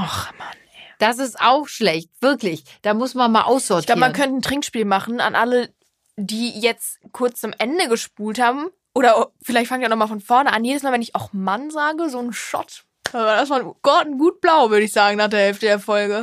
Ach Mann. Das ist auch schlecht, wirklich. Da muss man mal aussortieren. Ich glaube, man könnte ein Trinkspiel machen an alle, die jetzt kurz zum Ende gespult haben. Oder vielleicht fangen wir nochmal von vorne an. Jedes Mal, wenn ich auch Mann sage, so ein Shot. Das war Gott, ein gut blau, würde ich sagen, nach der Hälfte der Folge.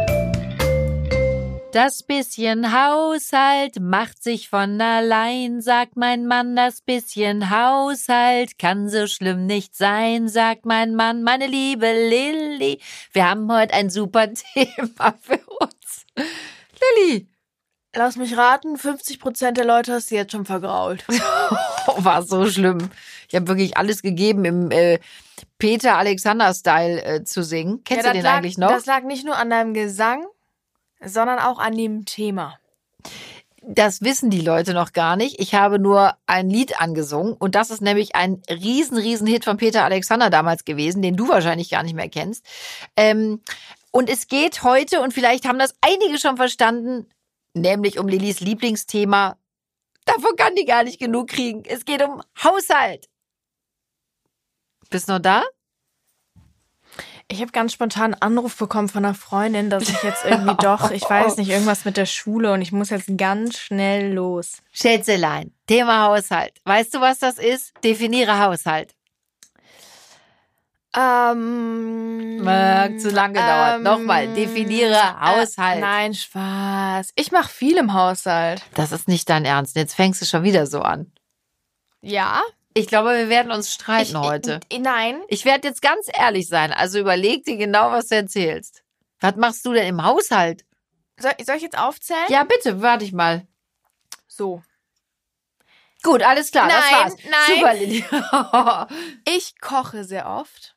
Das bisschen Haushalt macht sich von allein, sagt mein Mann, das bisschen Haushalt kann so schlimm nicht sein, sagt mein Mann, meine liebe Lilly. Wir haben heute ein super Thema für uns. Lilly. Lass mich raten, 50% der Leute hast du jetzt schon vergrault. War so schlimm. Ich habe wirklich alles gegeben, im äh, Peter Alexander-Style äh, zu singen. Kennst ja, du den lag, eigentlich noch? Das lag nicht nur an deinem Gesang, sondern auch an dem Thema. Das wissen die Leute noch gar nicht. Ich habe nur ein Lied angesungen und das ist nämlich ein riesen, riesen Hit von Peter Alexander damals gewesen, den du wahrscheinlich gar nicht mehr kennst. Ähm, und es geht heute, und vielleicht haben das einige schon verstanden, nämlich um Lillys Lieblingsthema. Davon kann die gar nicht genug kriegen. Es geht um Haushalt. Bist du noch da? Ich habe ganz spontan einen Anruf bekommen von einer Freundin, dass ich jetzt irgendwie doch, ich weiß nicht, irgendwas mit der Schule und ich muss jetzt ganz schnell los. Schätzelein, Thema Haushalt. Weißt du, was das ist? Definiere Haushalt. Ähm, Mag zu lange gedauert. Ähm, Nochmal, definiere äh, Haushalt. Äh, nein, Spaß. Ich mache viel im Haushalt. Das ist nicht dein Ernst. Jetzt fängst du schon wieder so an. Ja? Ich glaube, wir werden uns streiten ich, heute. Ich, nein. Ich werde jetzt ganz ehrlich sein. Also überleg dir genau, was du erzählst. Was machst du denn im Haushalt? Soll, soll ich jetzt aufzählen? Ja, bitte, warte ich mal. So. Gut, alles klar, nein, das war's. Nein. Super, Lilly. ich koche sehr oft.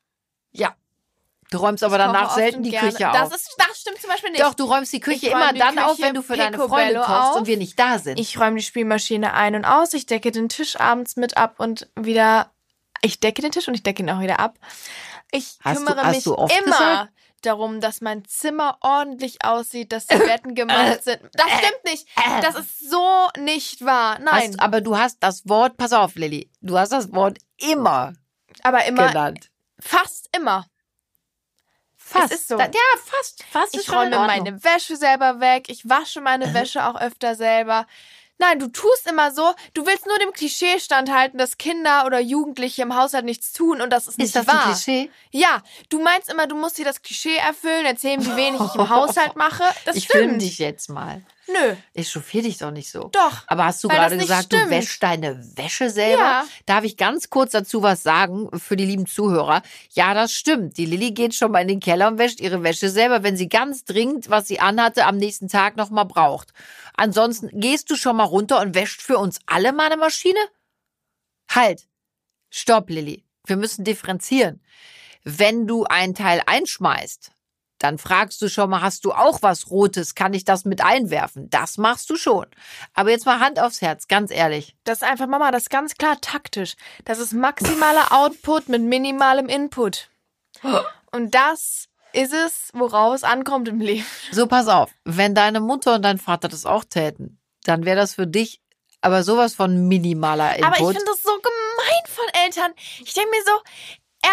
Du räumst aber danach selten die gerne. Küche auf. Das, ist, das stimmt zum Beispiel nicht. Doch, du räumst die Küche immer die dann Küche auf, wenn du für deine Freunde kochst auf. und wir nicht da sind. Ich räume die Spielmaschine ein und aus. Ich decke den Tisch abends mit ab und wieder. Ich decke den Tisch und ich decke ihn auch wieder ab. Ich hast kümmere du, mich immer gesagt? darum, dass mein Zimmer ordentlich aussieht, dass die Betten gemacht sind. Das stimmt nicht. Das ist so nicht wahr. Nein. Hast, aber du hast das Wort, pass auf, Lilly, du hast das Wort immer. Aber immer. Genannt. Fast immer. Fast. Es ist so. ja, fast. fast ich räume meine Wäsche selber weg. Ich wasche meine Wäsche auch öfter selber. Nein, du tust immer so, du willst nur dem Klischee standhalten, dass Kinder oder Jugendliche im Haushalt nichts tun und das ist nicht ist das wahr. Ein Klischee? Ja, du meinst immer, du musst dir das Klischee erfüllen, erzählen, wie wenig ich im Haushalt mache. Das ich stimmt. dich jetzt mal. Nö. Ich chauffier dich doch nicht so. Doch. Aber hast du gerade gesagt, stimmt. du wäschst deine Wäsche selber? Ja. Darf ich ganz kurz dazu was sagen für die lieben Zuhörer? Ja, das stimmt. Die Lilly geht schon mal in den Keller und wäscht ihre Wäsche selber, wenn sie ganz dringend, was sie anhatte, am nächsten Tag noch mal braucht. Ansonsten gehst du schon mal runter und wäscht für uns alle mal eine Maschine? Halt. Stopp, Lilly. Wir müssen differenzieren. Wenn du einen Teil einschmeißt, dann fragst du schon mal, hast du auch was Rotes? Kann ich das mit einwerfen? Das machst du schon. Aber jetzt mal Hand aufs Herz, ganz ehrlich. Das ist einfach, Mama, das ist ganz klar taktisch. Das ist maximaler Output mit minimalem Input. Und das ist es, worauf es ankommt im Leben. So, pass auf. Wenn deine Mutter und dein Vater das auch täten, dann wäre das für dich aber sowas von minimaler Input. Aber ich finde das so gemein von Eltern. Ich denke mir so,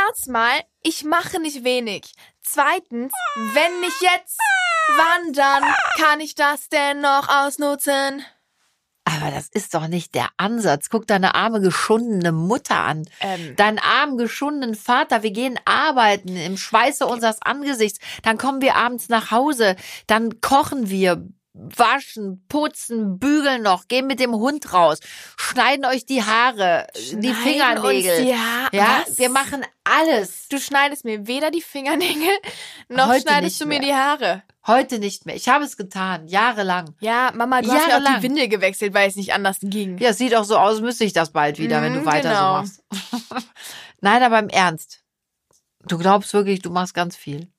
erstmal, ich mache nicht wenig. Zweitens, wenn nicht jetzt, wann dann kann ich das denn noch ausnutzen? Aber das ist doch nicht der Ansatz. Guck deine arme geschundene Mutter an. Ähm. Deinen armen geschundenen Vater. Wir gehen arbeiten im Schweiße unseres Angesichts. Dann kommen wir abends nach Hause. Dann kochen wir, waschen, putzen, bügeln noch, gehen mit dem Hund raus, schneiden euch die Haare, die Fingernägel. Die ha ja, Was? wir machen alles. Du schneidest mir weder die Fingernägel noch Heute schneidest du mir mehr. die Haare. Heute nicht mehr. Ich habe es getan, jahrelang. Ja, Mama, du hast ja auch die Windel gewechselt, weil es nicht anders ging. Ja, es sieht auch so aus, müsste ich das bald wieder, wenn du Mhm, weiter genau. so machst. Nein, aber im Ernst. Du glaubst wirklich, du machst ganz viel.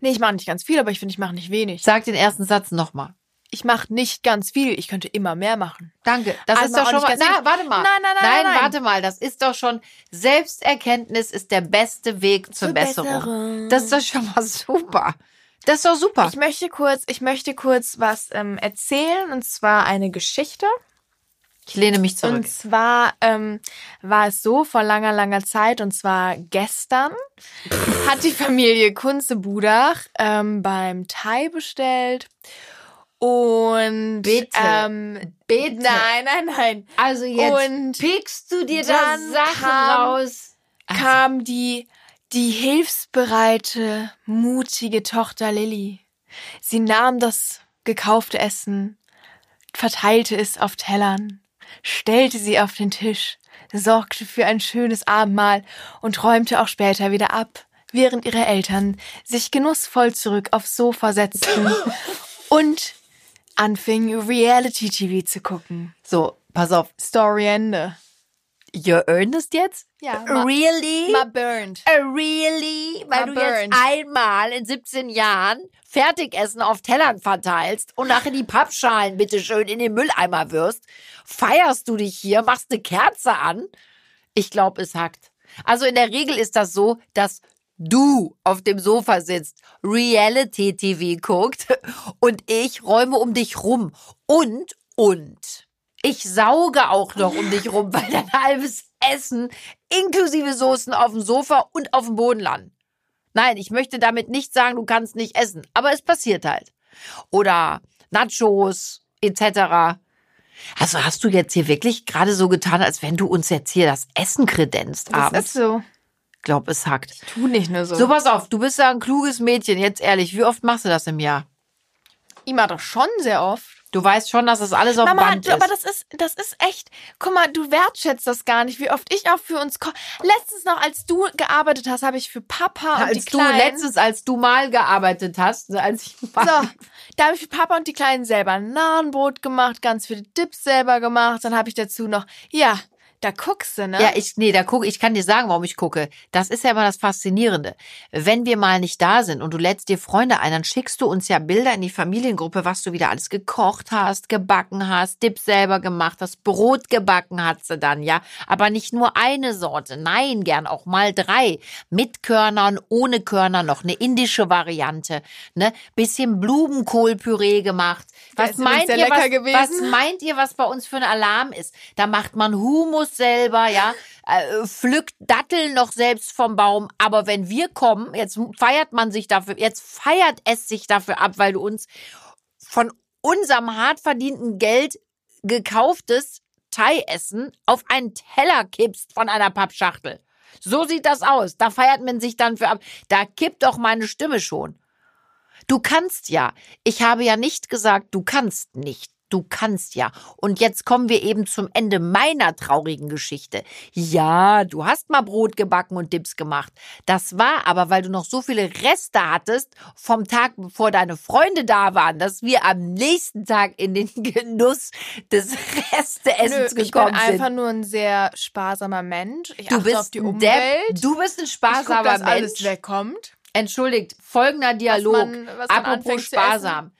Nee, ich mache nicht ganz viel, aber ich finde, ich mache nicht wenig. Sag den ersten Satz nochmal. Ich mache nicht ganz viel. Ich könnte immer mehr machen. Danke. Das Also ist doch schon mal. Na, warte mal. Nein, nein, nein, Nein, nein, nein. warte mal. Das ist doch schon. Selbsterkenntnis ist der beste Weg zur, Zur Besserung. Besserung. Das ist doch schon mal super. Das ist doch super. Ich möchte kurz, ich möchte kurz was ähm, erzählen und zwar eine Geschichte. Ich lehne mich zurück. Und zwar ähm, war es so vor langer, langer Zeit, und zwar gestern, hat die Familie Kunze-Budach ähm, beim Thai bestellt. Und Bitte. ähm, Bitte. nein, nein, nein. Also jetzt Und pickst du dir da dann Sachen kam- raus. Also, kam die, die hilfsbereite, mutige Tochter Lilly. Sie nahm das gekaufte Essen, verteilte es auf Tellern, stellte sie auf den Tisch, sorgte für ein schönes Abendmahl und räumte auch später wieder ab, während ihre Eltern sich genussvoll zurück aufs Sofa setzten und anfingen Reality-TV zu gucken. so, pass auf. Story Ende. You're earnest jetzt? Ja, Really? Mal burned. Uh, really? Weil du burned. jetzt einmal in 17 Jahren Fertigessen auf Tellern verteilst und nachher die Pappschalen bitte schön in den Mülleimer wirst, feierst du dich hier, machst eine Kerze an. Ich glaube, es hackt. Also in der Regel ist das so, dass du auf dem Sofa sitzt, Reality-TV guckt und ich räume um dich rum. Und, und. Ich sauge auch noch um dich rum, weil dein halbes Essen inklusive Soßen auf dem Sofa und auf dem Boden landen. Nein, ich möchte damit nicht sagen, du kannst nicht essen, aber es passiert halt. Oder Nachos etc. Also hast du jetzt hier wirklich gerade so getan, als wenn du uns jetzt hier das Essen kredenzt Das abends? ist so. Ich glaube, es hackt. Tu nicht nur so. So, pass auf, du bist ja ein kluges Mädchen, jetzt ehrlich, wie oft machst du das im Jahr? Immer doch schon sehr oft. Du weißt schon, dass das alles auf Mama, Band ist. aber das ist, das ist echt. Guck mal, du wertschätzt das gar nicht, wie oft ich auch für uns koche. Letztens noch, als du gearbeitet hast, habe ich für Papa und als die du Kleinen. letztens, als du mal gearbeitet hast, als ich mal so, da habe ich für Papa und die Kleinen selber ein Nahenbrot gemacht, ganz viele Dips selber gemacht. Dann habe ich dazu noch, ja, da guckst du, ne? Ja, ich, nee, da gucke, ich kann dir sagen, warum ich gucke. Das ist ja immer das Faszinierende. Wenn wir mal nicht da sind und du lädst dir Freunde ein, dann schickst du uns ja Bilder in die Familiengruppe, was du wieder alles gekocht hast, gebacken hast, Dips selber gemacht hast, Brot gebacken hat sie dann, ja. Aber nicht nur eine Sorte, nein, gern auch mal drei. Mit Körnern, ohne Körner, noch eine indische Variante, ne. Bisschen Blumenkohlpüree gemacht. Was meint ihr, lecker was, gewesen. was meint ihr, was bei uns für ein Alarm ist? Da macht man Humus selber, ja, äh, pflückt Datteln noch selbst vom Baum. Aber wenn wir kommen, jetzt feiert man sich dafür, jetzt feiert es sich dafür ab, weil du uns von unserem hart verdienten Geld gekauftes Thai-Essen auf einen Teller kippst von einer Pappschachtel. So sieht das aus. Da feiert man sich dann für ab. Da kippt doch meine Stimme schon. Du kannst ja. Ich habe ja nicht gesagt, du kannst nicht. Du kannst ja. Und jetzt kommen wir eben zum Ende meiner traurigen Geschichte. Ja, du hast mal Brot gebacken und Dips gemacht. Das war aber, weil du noch so viele Reste hattest vom Tag, bevor deine Freunde da waren, dass wir am nächsten Tag in den Genuss des Nö, Resteessens ich bin gekommen einfach sind. nur ein sehr sparsamer Mensch. Ich Du achte bist auf die ein Umwelt. Depp. Du bist ein ich guck, sparsamer dass Mensch. alles wegkommt. Entschuldigt, folgender Dialog. man- was man apropos sparsam.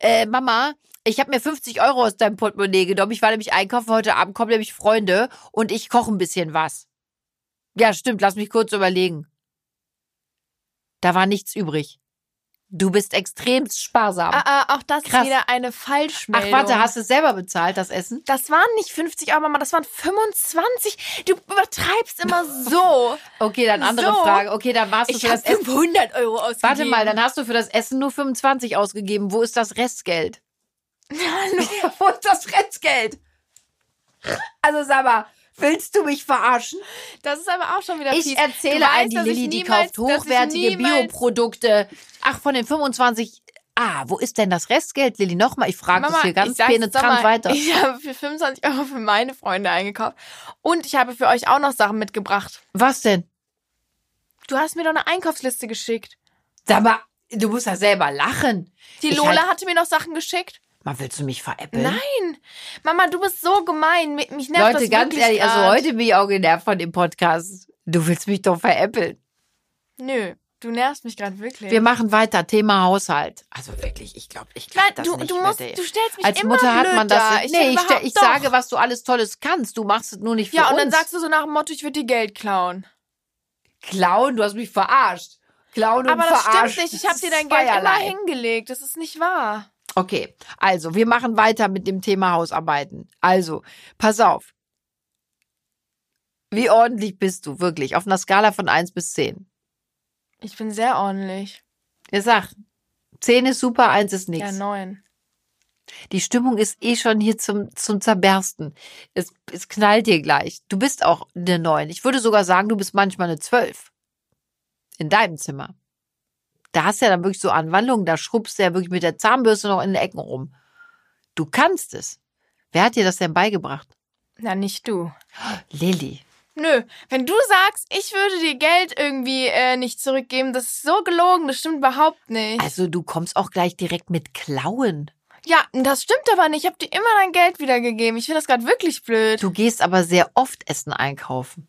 Äh, Mama, ich habe mir 50 Euro aus deinem Portemonnaie genommen. Ich war nämlich einkaufen. Heute Abend kommen nämlich Freunde und ich koche ein bisschen was. Ja, stimmt. Lass mich kurz überlegen. Da war nichts übrig. Du bist extrem sparsam. Ah, ah, auch das Krass. ist wieder eine Falschmeldung. Ach, warte, hast du es selber bezahlt, das Essen? Das waren nicht 50 Euro, Mama, das waren 25. Du übertreibst immer so. Okay, dann andere So. Frage. Okay, dann warst du Ich für das Essen. 500 Euro ausgegeben. Warte mal, dann hast du für das Essen nur 25 ausgegeben. Wo ist das Restgeld? Hallo. Wo ist das Restgeld? Also sag mal, willst du mich verarschen? Das ist aber auch schon wieder Ich fies. erzähle an die Lilly, die kauft hochwertige Bioprodukte. Ach, von den 25. Ah, wo ist denn das Restgeld, Lilly? Nochmal, ich frage das hier ganz penetrant weiter. Ich habe für 25 Euro für meine Freunde eingekauft. Und ich habe für euch auch noch Sachen mitgebracht. Was denn? Du hast mir doch eine Einkaufsliste geschickt. Sag mal, du musst ja selber lachen. Die Ich Lola halt- hatte mir noch Sachen geschickt. Mal, willst du mich veräppeln? Nein. Mama, du bist so gemein. Mich mich nervt Leute, das ganz wirklich ehrlich, also grad. heute bin ich auch genervt von dem Podcast. Du willst mich doch veräppeln. Nö. Du nervst mich gerade wirklich. Wir machen weiter. Thema Haushalt. Also wirklich, ich glaube, ich glaube das du, nicht. du musst, du stellst mich Als immer Mutter hat man das. da. nee, ich, ich doch. sage, was du alles Tolles kannst. Du machst es nur nicht für Ja, uns. und dann sagst du so nach dem Motto, ich würde dir Geld klauen. Klauen, du hast mich verarscht. Klauen und Aber das verarscht. stimmt nicht. Ich habe dir dein Geld immer hingelegt. Das ist nicht wahr. Okay, also wir machen weiter mit dem Thema Hausarbeiten. Also, pass auf. Wie ordentlich bist du wirklich auf einer Skala von 1 bis 10? Ich bin sehr ordentlich. Ja, sag. 10 ist super, 1 ist nichts. Ja, neun. Die Stimmung ist eh schon hier zum, zum Zerbersten. Es, es knallt dir gleich. Du bist auch eine 9. Ich würde sogar sagen, du bist manchmal eine 12. In deinem Zimmer. Da hast du ja dann wirklich so Anwandlungen, da schrubbst du ja wirklich mit der Zahnbürste noch in den Ecken rum. Du kannst es. Wer hat dir das denn beigebracht? Na, nicht du. Lilly. Nö, wenn du sagst, ich würde dir Geld irgendwie äh, nicht zurückgeben, das ist so gelogen, das stimmt überhaupt nicht. Also du kommst auch gleich direkt mit Klauen. ja, das stimmt aber nicht. Ich habe dir immer dein Geld wiedergegeben. Ich finde das gerade wirklich blöd. Du gehst aber sehr oft Essen einkaufen.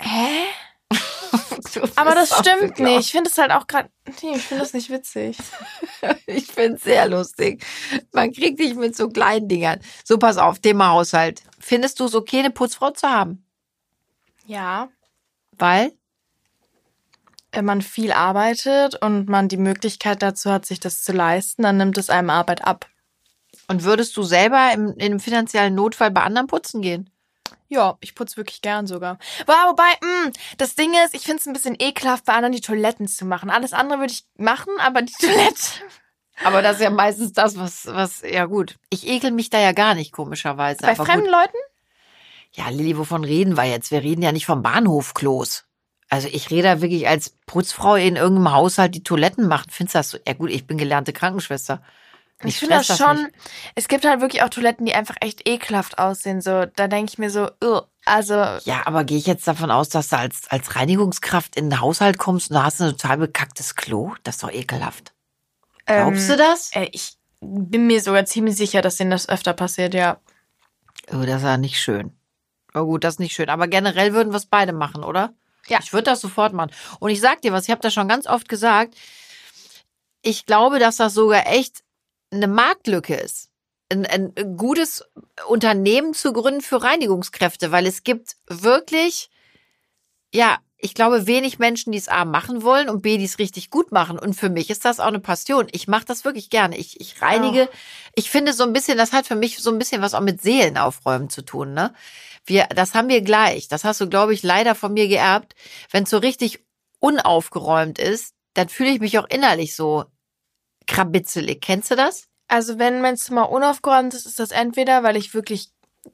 Hä? Aber das stimmt nicht. Ich finde es halt auch gerade. Nee, ich finde das nicht witzig. Ich find's sehr lustig. Man kriegt dich mit so kleinen Dingern. So, pass auf, Thema Haushalt. Findest du es okay, eine Putzfrau zu haben? Ja. Weil? Wenn man viel arbeitet und man die Möglichkeit dazu hat, sich das zu leisten, dann nimmt es einem Arbeit ab. Und würdest du selber im, in einem finanziellen Notfall bei anderen putzen gehen? Ja, ich putze wirklich gern sogar. Wow, wobei, mh, das Ding ist, ich finde es ein bisschen ekelhaft, bei anderen die Toiletten zu machen. Alles andere würde ich machen, aber die Toilette. Aber das ist ja meistens das, was, was, ja gut. Ich ekel mich da ja gar nicht, komischerweise. Bei Aber fremden gut. Leuten? Ja, Lilly, wovon reden wir jetzt? Wir reden ja nicht vom Bahnhofklos. Also ich rede da wirklich als Putzfrau in irgendeinem Haushalt die Toiletten macht. Findest du das so? Ja gut, ich bin gelernte Krankenschwester. Ich finde das schon. nicht. Es gibt halt wirklich auch Toiletten, die einfach echt ekelhaft aussehen. So, da denke ich mir so, ugh, also Ja, aber gehe ich jetzt davon aus, dass du als, als Reinigungskraft in den Haushalt kommst und da hast du ein total bekacktes Klo? Das ist doch ekelhaft. Glaubst du das? Äh, ich bin mir sogar ziemlich sicher, dass denen das öfter passiert, ja. Oh, das ist ja nicht schön. Oh gut, das ist nicht schön. Aber generell würden wir es beide machen, oder? Ja. Ich würde das sofort machen. Und ich sag dir was, ich habe das schon ganz oft gesagt. Ich glaube, dass das sogar echt eine Marktlücke ist. Ein, ein gutes Unternehmen zu gründen für Reinigungskräfte, weil es gibt wirklich, ja, ich glaube, wenig Menschen, die es A machen wollen und B, die es richtig gut machen. Und für mich ist das auch eine Passion. Ich mache das wirklich gerne. Ich, ich reinige. Ich finde so ein bisschen, das hat für mich so ein bisschen was auch mit Seelenaufräumen zu tun, ne? Wir, das haben wir gleich. Das hast du, glaube ich, leider von mir geerbt. Wenn es so richtig unaufgeräumt ist, dann fühle ich mich auch innerlich so krabitzelig. Kennst du das? Also wenn mein Zimmer unaufgeräumt ist, ist das entweder, weil ich wirklich,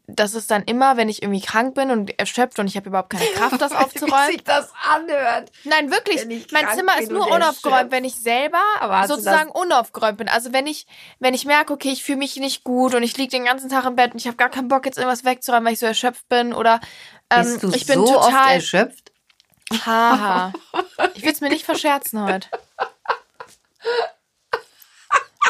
das ist dann immer, wenn ich irgendwie krank bin und erschöpft und ich habe überhaupt keine Kraft, das aufzuräumen. das anhört. Nein, wirklich. Mein Zimmer ist nur unaufgeräumt, wenn ich selber du sozusagen unaufgeräumt bin. Also wenn ich, wenn ich merke, okay, ich fühle mich nicht gut und ich liege den ganzen Tag im Bett und ich habe gar keinen Bock, jetzt irgendwas wegzuräumen, weil ich so erschöpft bin oder ähm, ich bin so oft total. erschöpft? Haha. Ich will es mir nicht verscherzen heute.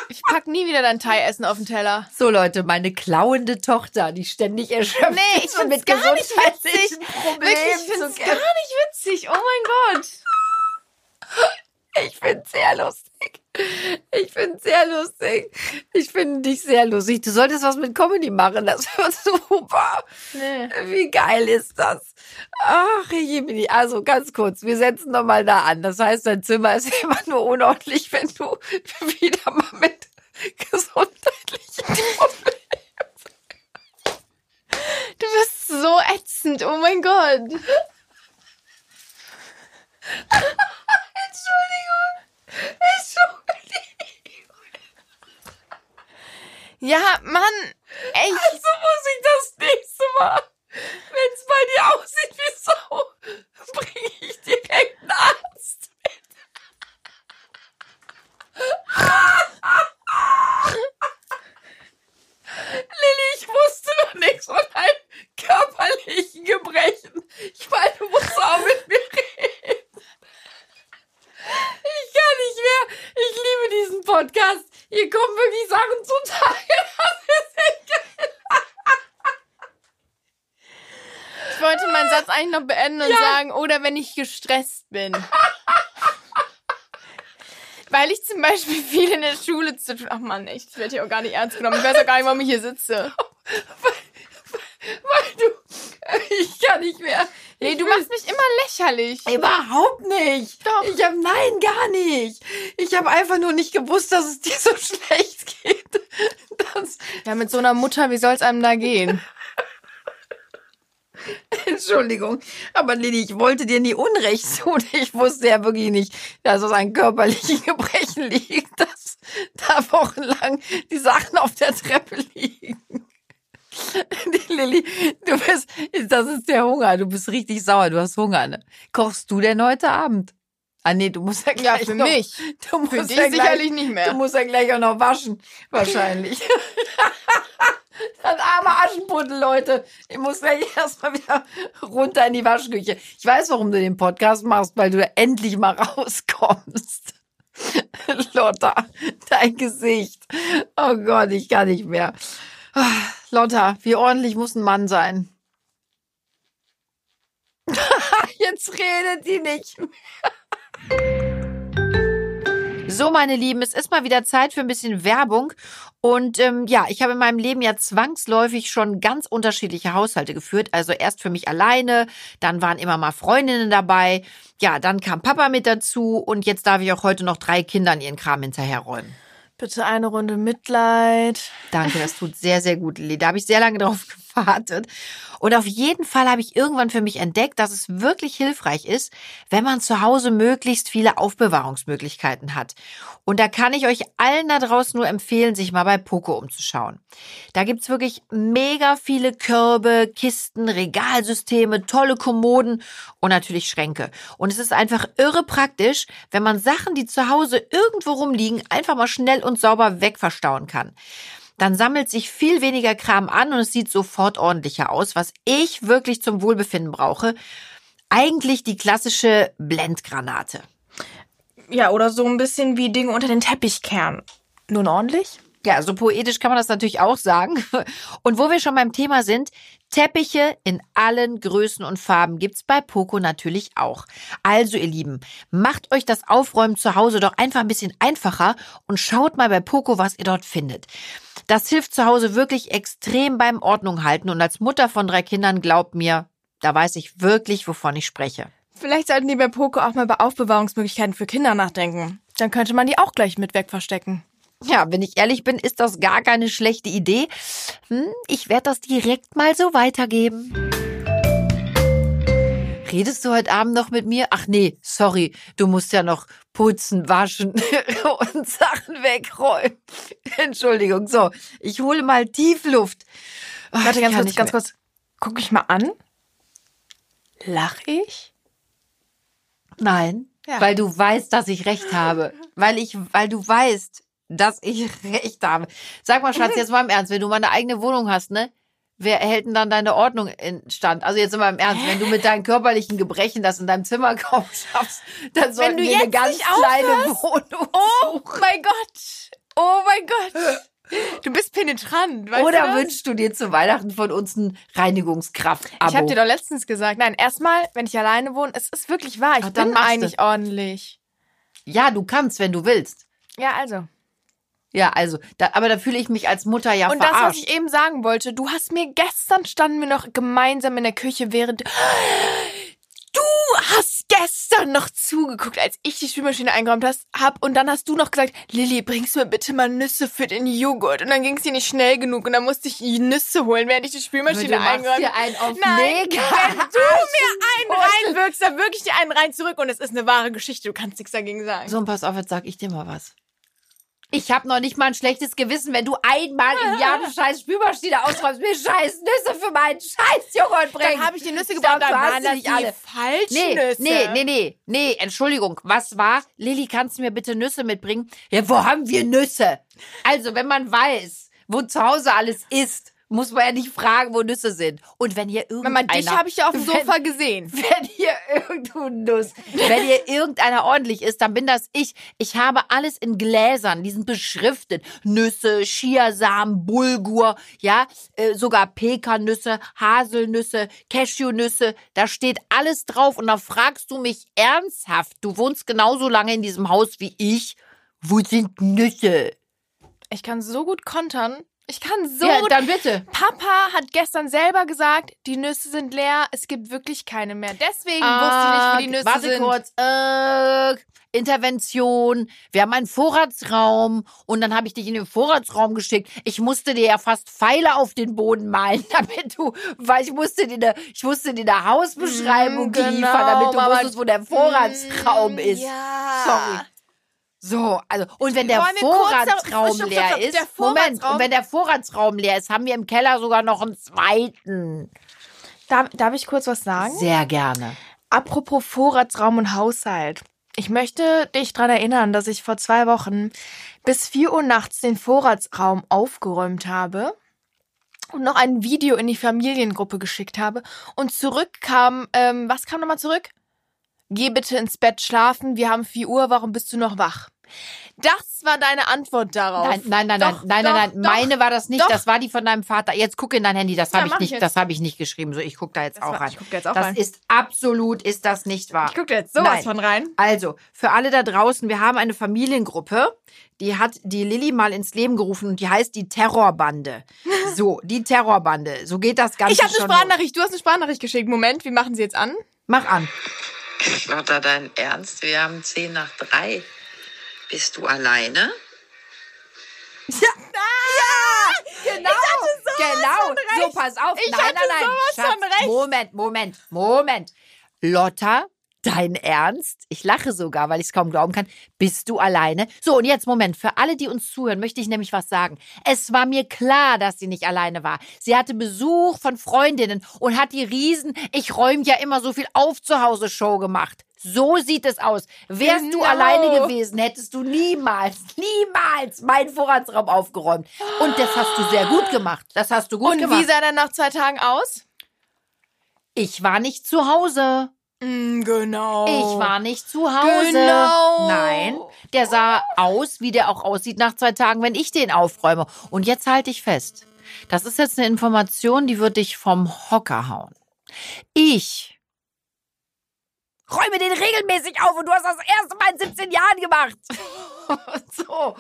Ich pack nie wieder dein Thai-Essen auf den Teller. So Leute, meine klauende Tochter, die ständig erschöpft Nee, ich ist und find's gar nicht witzig. Wirklich, ich zu find's gar nicht witzig. Oh mein Gott. Ich find's sehr lustig. Ich find's sehr lustig. Ich finde dich sehr lustig. Du solltest was mit Comedy machen. Das wird super. Nee. Wie geil ist das? Ach, Jemini. Also ganz kurz, wir setzen nochmal da an. Das heißt, dein Zimmer ist immer nur unordentlich, wenn du wieder mal mit gesundheitlichen Problemen. Du bist so ätzend. Oh mein Gott. Ja, Mann. Echt. Also muss ich das nächste Mal, wenn es bei dir aussieht wie Sau, bringe ich direkt einen Arzt mit. Lilly, ich wusste noch nichts von deinen körperlichen Gebrechen. Ich meine, du musst auch mit mir reden. Ich kann nicht mehr. Ich liebe diesen Podcast. Hier kommen wirklich Sachen zutage. Das ist echt geil. Ich wollte meinen Satz eigentlich noch beenden und Ja. sagen, oder wenn ich gestresst bin. Weil ich zum Beispiel viel in der Schule zu tun. Ach Mann, echt, ich werde hier auch gar nicht ernst genommen. Ich weiß auch gar nicht, warum ich hier sitze. Weil du, ich kann nicht mehr. Nee, Ich du machst mich immer lächerlich. Überhaupt nicht. Doch. Ich habe nein, gar nicht. Ich habe einfach nur nicht gewusst, dass es dir so schlecht geht. Das, Ja, mit so einer Mutter, wie soll's einem da gehen? Entschuldigung, aber Lili, ich wollte dir nie Unrecht tun. Ich wusste ja wirklich nicht, dass es an körperlichen Gebrechen liegt, dass da wochenlang die Sachen auf der Treppe liegen. Die Lilly, du bist, das ist der Hunger. Du bist richtig sauer. Du hast Hunger, ne? Kochst du denn heute Abend? Ah, nee, du musst ja Ja, gleich für noch, mich. Du musst Für dich ja gleich, sicherlich nicht mehr. Du musst ja gleich auch noch waschen, wahrscheinlich. Das arme Aschenputtel, Leute. Ich muss gleich erstmal wieder runter in die Waschküche. Ich weiß, warum du den Podcast machst, weil du endlich mal rauskommst. Lotta, dein Gesicht. Oh Gott, ich kann nicht mehr. Ah, Lotta, wie ordentlich muss ein Mann sein? Jetzt redet die nicht so, meine Lieben, es ist mal wieder Zeit für ein bisschen Werbung. Und ähm, ja, ich habe in meinem Leben ja zwangsläufig schon ganz unterschiedliche Haushalte geführt. Also erst für mich alleine, dann waren immer mal Freundinnen dabei. Ja, dann kam Papa mit dazu und jetzt darf ich auch heute noch drei Kindern ihren Kram hinterherräumen. Bitte eine Runde Mitleid. Danke, das tut sehr, sehr gut, Lilly. Da habe ich sehr lange drauf gewartet. Und auf jeden Fall habe ich irgendwann für mich entdeckt, dass es wirklich hilfreich ist, wenn man zu Hause möglichst viele Aufbewahrungsmöglichkeiten hat. Und da kann ich euch allen da draußen nur empfehlen, sich mal bei Poco umzuschauen. Da gibt's wirklich mega viele Körbe, Kisten, Regalsysteme, tolle Kommoden und natürlich Schränke. Und es ist einfach irre praktisch, wenn man Sachen, die zu Hause irgendwo rumliegen, einfach mal schnell und sauber wegverstauen kann dann sammelt sich viel weniger Kram an und es sieht sofort ordentlicher aus, was ich wirklich zum Wohlbefinden brauche. Eigentlich die klassische Blendgranate. Ja, oder so ein bisschen wie Dinge unter den Teppichkern. Nun ordentlich? Ja, so poetisch kann man das natürlich auch sagen. Und wo wir schon beim Thema sind, Teppiche in allen Größen und Farben gibt's bei Poco natürlich auch. Also ihr Lieben, macht euch das Aufräumen zu Hause doch einfach ein bisschen einfacher und schaut mal bei Poco, was ihr dort findet. Das hilft zu Hause wirklich extrem beim Ordnung halten und als Mutter von drei Kindern glaubt mir, da weiß ich wirklich, wovon ich spreche. Vielleicht sollten die bei Poco auch mal bei Aufbewahrungsmöglichkeiten für Kinder nachdenken. Dann könnte man die auch gleich mit wegverstecken. Ja, wenn ich ehrlich bin, ist das gar keine schlechte Idee. Hm, ich werde das direkt mal so weitergeben. Redest du heute Abend noch mit mir? Ach nee, sorry, du musst ja noch putzen, waschen und Sachen wegräumen. Entschuldigung, so, ich hole mal Tiefluft. Ach, Warte, ganz kurz, ganz kurz. Guck ich mal an. Lach ich? Nein, Ja. weil du weißt, dass ich recht habe. Weil ich, weil du weißt, dass ich recht habe. Sag mal, Schatz, jetzt mal im Ernst, wenn du mal eine eigene Wohnung hast, ne? Wer hält denn dann deine Ordnung in Stand? Also jetzt mal im Ernst, wenn du mit deinen körperlichen Gebrechen das in deinem Zimmer kaum schaffst, dann sollten du wir eine ganz nicht kleine. Wohnung Oh suchen. mein Gott. Oh mein Gott. Du bist penetrant, weißt Oder du wünschst du dir zu Weihnachten von uns ein Reinigungskraft-Abo? Ich habe dir doch letztens gesagt, nein, erstmal, wenn ich alleine wohne, es ist wirklich wahr, ich Ach, dann bin du. eigentlich ordentlich. ja, du kannst, wenn du willst. Ja, also. Ja, also, da, aber da fühle ich mich als Mutter ja Und das, verarscht. was ich eben sagen wollte, du hast mir gestern standen wir noch gemeinsam in der Küche, während du hast gestern noch zugeguckt, als ich die Spülmaschine eingeräumt hast, hab und dann hast du noch gesagt, Lilly, bringst mir bitte mal Nüsse für den Joghurt und dann ging es dir nicht schnell genug und dann musste ich die Nüsse holen, während ich die Spülmaschine eingeräumt dir einen auf Nein, mega. wenn du mir einen reinwirkst, dann wirke ich dir einen rein zurück und es ist eine wahre Geschichte, du kannst nichts dagegen sagen. So, und pass auf, jetzt sag ich dir mal was. Ich habe noch nicht mal ein schlechtes Gewissen, wenn du einmal im Jahr eine scheiß Spülmaschine ausräumst, mir scheiß Nüsse für meinen scheiß Joghurt bringst. Dann habe ich die Nüsse glaub, dann waren das nicht die alle. falschen Nee, Nüsse. nee, nee, nee, nee, Entschuldigung. Was war? Lilly, kannst du mir bitte Nüsse mitbringen? Ja, wo haben wir Nüsse? Also, wenn man weiß, wo zu Hause alles ist, muss man ja nicht fragen, wo Nüsse sind. Und wenn hier Mama, irgendeiner... dich habe ich ja auf dem wenn- Sofa gesehen. wenn hier irgendwo Nuss, wenn hier irgendeiner ordentlich ist, dann bin das ich. Ich habe alles in Gläsern, die sind beschriftet. Nüsse, Chiasamen, Bulgur, ja, äh, sogar Pekannüsse, Haselnüsse, Cashewnüsse, da steht alles drauf und da fragst du mich ernsthaft, du wohnst genauso lange in diesem Haus wie ich. Wo sind Nüsse? Ich kann so gut kontern. Ich kann so ja, dann bitte. Papa hat gestern selber gesagt, die Nüsse sind leer, es gibt wirklich keine mehr. Deswegen Ah, wusste ich nicht, wo die Nüsse warte sind. kurz. Äh, Intervention. Wir haben einen Vorratsraum und dann habe ich dich in den Vorratsraum geschickt. Ich musste dir ja fast Pfeile auf den Boden malen, damit du, weil ich musste dir eine, ich musste dir eine Hausbeschreibung Mm, genau, liefern, damit du Mama. wusstest, wo der Vorratsraum Mm, ist. Ja. Sorry. So, also und wenn der kurz Vorratsraum stopp, leer ist, Der Moment, Vorratsraum- und wenn der Vorratsraum leer ist, haben wir im Keller sogar noch einen zweiten. Darf, darf ich kurz was sagen? Sehr gerne. Apropos Vorratsraum und Haushalt. Ich möchte dich daran erinnern, dass ich vor zwei Wochen bis 4 Uhr nachts den Vorratsraum aufgeräumt habe und noch ein Video in die Familiengruppe geschickt habe und zurückkam, ähm, was kam nochmal zurück? Geh bitte ins Bett schlafen, wir haben 4 Uhr, warum bist du noch wach? Das war deine Antwort darauf. Nein, nein, nein, Doch, nein, nein, doch, nein, nein. doch. Meine war das nicht. doch. Das war die von deinem Vater. Jetzt guck in dein Handy. Das Ja, habe ich ich nicht. jetzt. Das habe ich nicht geschrieben. So, ich guck da jetzt Das auch war- rein. ich guck da jetzt auch das rein. ist absolut, ist das nicht wahr. Ich gucke jetzt sowas Nein. von rein. Also, für alle da draußen, wir haben eine Familiengruppe, die hat die Lilly mal ins Leben gerufen und die heißt die Terrorbande. So, die Terrorbande. So geht das Ganze Ich habe eine. Sprachnachricht, du hast eine Sprachnachricht geschickt. Moment, wie machen sie jetzt an? Mach an. Lotta, dein Ernst? Wir haben zehn nach drei. Bist du alleine? Genau, genau. So, pass auf. Ich nein, hatte nein, nein. Moment, Moment, Moment. Lotta, dein Ernst? Ich lache sogar, weil ich es kaum glauben kann. Bist du alleine? So, und jetzt Moment. Für alle, die uns zuhören, möchte ich nämlich was sagen. Es war mir klar, dass sie nicht alleine war. Sie hatte Besuch von Freundinnen und hat die Riesen, ich räume ja immer so viel auf zu Hause Show gemacht. So sieht es aus. Wärst du Genau. alleine gewesen, hättest du niemals, niemals meinen Vorratsraum aufgeräumt. Und das hast du sehr gut gemacht. Das hast du gut Und gemacht. wie sah der nach zwei Tagen aus? Ich war nicht zu Hause. Mm, genau. Ich war nicht zu Hause. Genau. Nein, der sah aus, wie der auch aussieht nach zwei Tagen, wenn ich den aufräume. Und jetzt halte ich fest. Das ist jetzt eine Information, die wird dich vom Hocker hauen. Ich räume den regelmäßig auf und du hast das erste Mal in 17 Jahren gemacht. so,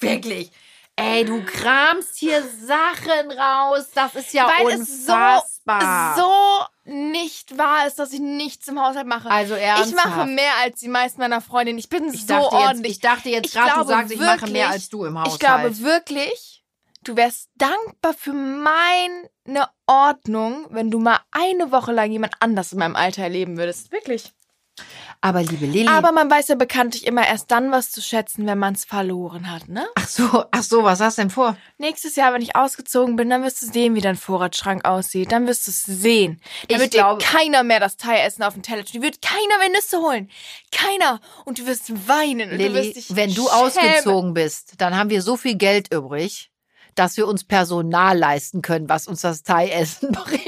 wirklich. Ey, du kramst hier Sachen raus. Das ist ja Weil es so, unfassbar. so nicht wahr ist, dass ich nichts im Haushalt mache. Also ernsthaft. ich mache mehr als die meisten meiner Freundinnen. Ich bin Ich so dachte, jetzt, ordentlich. ich dachte jetzt gerade, du sagst, ich mache wirklich- mehr als du im Haushalt. Ich glaube wirklich, du wärst dankbar für meine Ordnung, wenn du mal eine Woche lang jemand anders in meinem Alter erleben würdest. Wirklich. Aber liebe Lilly. Aber man weiß ja bekanntlich immer erst dann was zu schätzen, wenn man es verloren hat, ne? ach so, ach so, was hast du denn vor? Nächstes Jahr, wenn ich ausgezogen bin, dann wirst du sehen, wie dein Vorratsschrank aussieht. Dann wirst du es sehen. Da Ich wird glaube- dir keiner mehr das Thai-Essen auf den Teller. Dir wird keiner mehr Nüsse holen. Keiner. Und du wirst weinen. Und du Lilly, wirst dich wenn du schämen. ausgezogen bist, dann haben wir so viel Geld übrig, dass wir uns Personal leisten können, was uns das Thai-Essen bringt.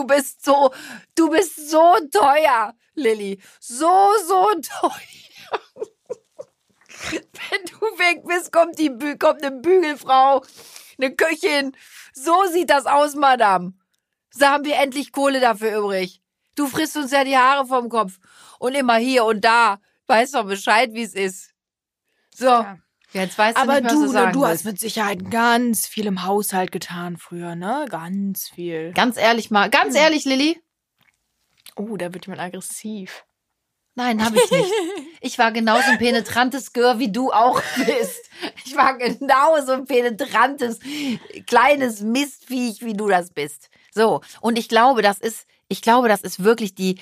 Du bist so, du bist so teuer, Lilly. So, so teuer. Wenn du weg bist, kommt, die, kommt eine Bügelfrau, eine Köchin. So sieht das aus, Madame. So haben wir endlich Kohle dafür übrig. Du frisst uns ja die Haare vom Kopf. Und immer hier und da. Weißt doch Bescheid, wie es ist. So. Ja. Jetzt weißt du Aber nicht, was du, du, ne, du hast mit Sicherheit ganz viel im Haushalt getan früher, ne? Ganz viel. Ganz ehrlich mal, ganz Hm. ehrlich, Lilly? Oh, da wird jemand aggressiv. Nein, habe ich nicht. Ich war genauso ein penetrantes Gör, wie du auch bist. Ich war genauso ein penetrantes, kleines Mistviech, wie du das bist. So. Und ich glaube, das ist, ich glaube, das ist wirklich die,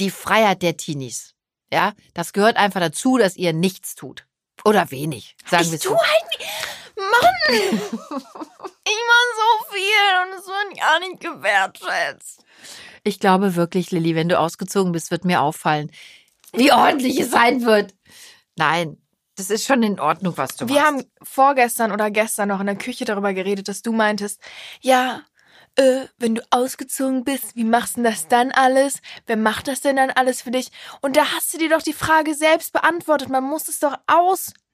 die Freiheit der Teenies. Ja, das gehört einfach dazu, dass ihr nichts tut. Oder wenig, sagen wir so. tu halt nicht. Mann! ich mach so viel und es wird gar nicht gewertschätzt. Ich glaube wirklich, Lilly, wenn du ausgezogen bist, wird mir auffallen, wie ordentlich es sein wird. Nein, das ist schon in Ordnung, was du Wir machst. haben vorgestern oder gestern noch in der Küche darüber geredet, dass du meintest, ja, äh, wenn du ausgezogen bist, wie machst du das dann alles? Wer macht das denn dann alles für dich? Und da hast du dir doch die Frage selbst beantwortet. Man muss es doch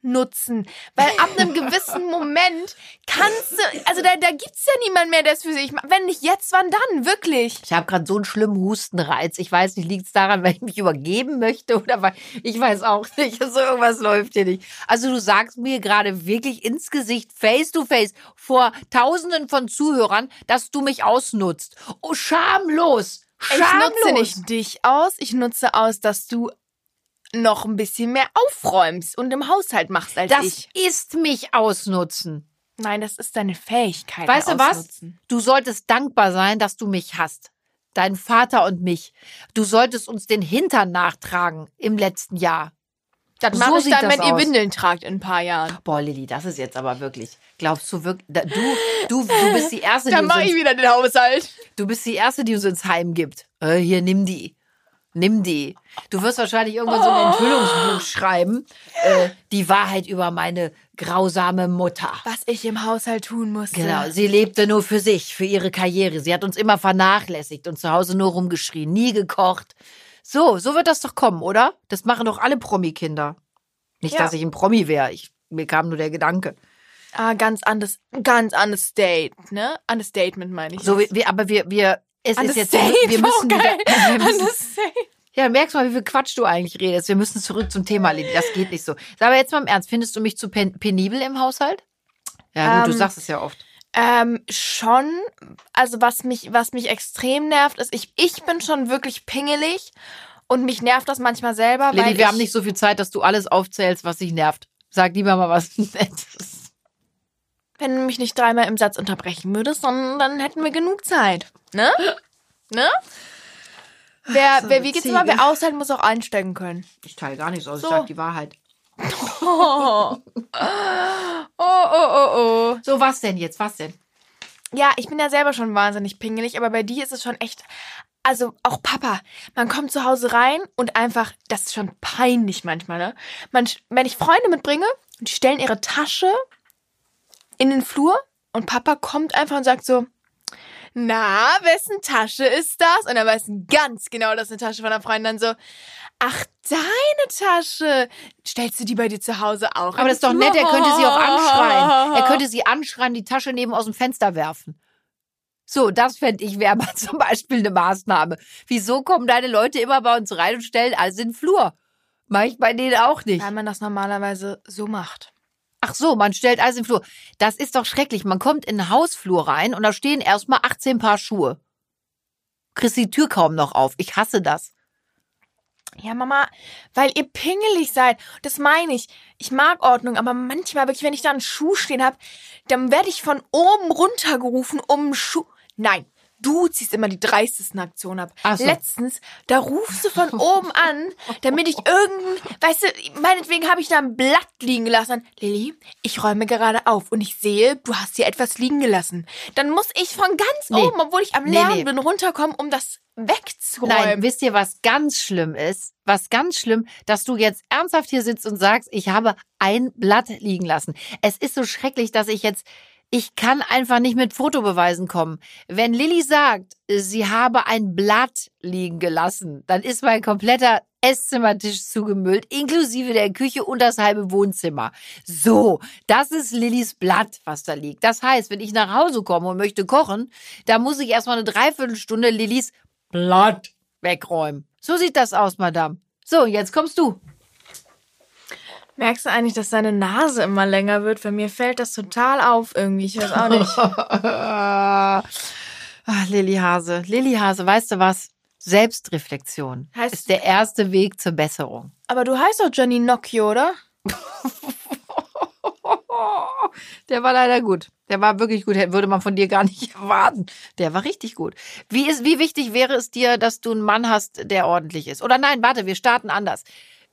ausnutzen. Weil ab einem gewissen Moment kannst du, also da, da gibt's ja niemand mehr, der es für sich macht. Wenn nicht jetzt, wann dann? Wirklich. Ich habe gerade so einen schlimmen Hustenreiz. Ich weiß nicht, liegt es daran, weil ich mich übergeben möchte oder weil ich weiß auch nicht. So irgendwas läuft hier nicht. Also du sagst mir gerade wirklich ins Gesicht, face to face, vor Tausenden von Zuhörern, dass du mich ausnutzt. Oh, schamlos. Schamlos. Ich nutze nicht dich aus, ich nutze aus, dass du noch ein bisschen mehr aufräumst und im Haushalt machst als Das ich. ist mich ausnutzen. Nein, das ist deine Fähigkeit. Weißt du was? Du solltest dankbar sein, dass du mich hast. Dein Vater und mich. Du solltest uns den Hintern nachtragen im letzten Jahr. Das So mache ich dann, das wenn ihr aus. Windeln tragt in ein paar Jahren. Boah, Lilly, das ist jetzt aber wirklich. Glaubst du wirklich, da- du, du, du bist die erste, die Dann mache ich wieder den Haushalt. du bist die erste, die uns ins Heim gibt. Äh, hier, nimm die. Nimm die. Du wirst wahrscheinlich irgendwann so ein Enthüllungsbuch schreiben. Äh, die Wahrheit über meine grausame Mutter. Was ich im Haushalt tun musste. Genau, sie lebte nur für sich, für ihre Karriere. Sie hat uns immer vernachlässigt und zu Hause nur rumgeschrien, nie gekocht. So, so wird das doch kommen, oder? Das machen doch alle Promi-Kinder. Nicht, Ja. dass ich ein Promi wäre. Mir kam nur der Gedanke. Ah, ganz anderes, ganz anderes Date, ne? Anderes Statement meine ich. So, wir, aber wir, wir, es ist jetzt, Understate, wir müssen, oh, wieder, geil. wir müssen ja, merkst mal, wie viel Quatsch du eigentlich redest. Wir müssen zurück zum Thema, Lili. Das geht nicht so. Sag aber jetzt mal im Ernst, findest du mich zu pen penibel im Haushalt? Ja, gut, du Ähm, sagst es ja oft. Ähm, schon. Also was mich, was mich extrem nervt, ist, ich, ich bin schon wirklich pingelig und mich nervt das manchmal selber, Lili, wir haben nicht so viel Zeit, dass du alles aufzählst, was dich nervt. Sag lieber mal was Nettes. Wenn du mich nicht dreimal im Satz unterbrechen würdest, dann, dann hätten wir genug Zeit. Ne? Ne? Wer, so wer wie geht's immer? Wer aushalten, muss auch einstecken können. Ich teile gar nichts aus, So. ich sag die Wahrheit. Oh. oh, oh, oh, oh. So, was denn jetzt? Was denn? Ja, ich bin ja selber schon wahnsinnig pingelig, aber bei dir ist es schon echt. Also auch Papa, man kommt zu Hause rein und einfach, das ist schon peinlich manchmal, ne? Man, wenn ich Freunde mitbringe, die stellen ihre Tasche in den Flur und Papa kommt einfach und sagt so, na, wessen Tasche ist das? Und er weiß ganz genau, das ist eine Tasche von einer Freundin. Dann so, ach, deine Tasche. Stellst du die bei dir zu Hause auch? Aber das ist doch nett, er könnte sie auch anschreien. Er könnte sie anschreien, die Tasche neben aus dem Fenster werfen. So, das fände ich wäre mal zum Beispiel eine Maßnahme. Wieso kommen deine Leute immer bei uns rein und stellen alles in den Flur? Mach ich bei denen auch nicht. Weil man das normalerweise so macht. Ach so, man stellt alles den Flur. Das ist doch schrecklich. Man kommt in den Hausflur rein und da stehen erstmal 18 Paar Schuhe. Kriegst die Tür kaum noch auf. Ich hasse das. Ja, Mama, weil ihr pingelig seid. Das meine ich. Ich mag Ordnung, aber manchmal wirklich, wenn ich da einen Schuh stehen habe, dann werde ich von oben runtergerufen, um einen Schuh. Nein, du ziehst immer die dreistesten Aktionen ab. So. Letztens, da rufst du von oben an, damit ich irgendein, weißt du, meinetwegen habe ich da ein Blatt liegen gelassen. Lilly, ich räume gerade auf und ich sehe, du hast hier etwas liegen gelassen. Dann muss ich von ganz Nee. oben, obwohl ich am Nee, Lernen nee. bin, runterkommen, um das wegzuräumen. Nein, wisst ihr, was ganz schlimm ist? Was ganz schlimm, dass du jetzt ernsthaft hier sitzt und sagst, ich habe ein Blatt liegen lassen. Es ist so schrecklich, dass ich jetzt, ich kann einfach nicht mit Fotobeweisen kommen. Wenn Lilly sagt, sie habe ein Blatt liegen gelassen, dann ist mein kompletter Esszimmertisch zugemüllt, inklusive der Küche und das halbe Wohnzimmer. So, das ist Lillys Blatt, was da liegt. Das heißt, wenn ich nach Hause komme und möchte kochen, da muss ich erstmal eine Dreiviertelstunde Lillys Blatt wegräumen. So sieht das aus, Madame. So, jetzt kommst du. Merkst du eigentlich, dass deine Nase immer länger wird? Bei mir fällt das total auf irgendwie. Ich weiß auch nicht. ah, Lilly Hase, Lilly Hase, weißt du was? Selbstreflexion Heißt- ist der erste Weg zur Besserung. Aber du heißt doch Johnny Nocchio, oder? Der war leider gut. Der war wirklich gut. Würde man von dir gar nicht erwarten. Der war richtig gut. Wie, ist, wie wichtig wäre es dir, dass du einen Mann hast, der ordentlich ist? Oder nein, warte, wir starten anders.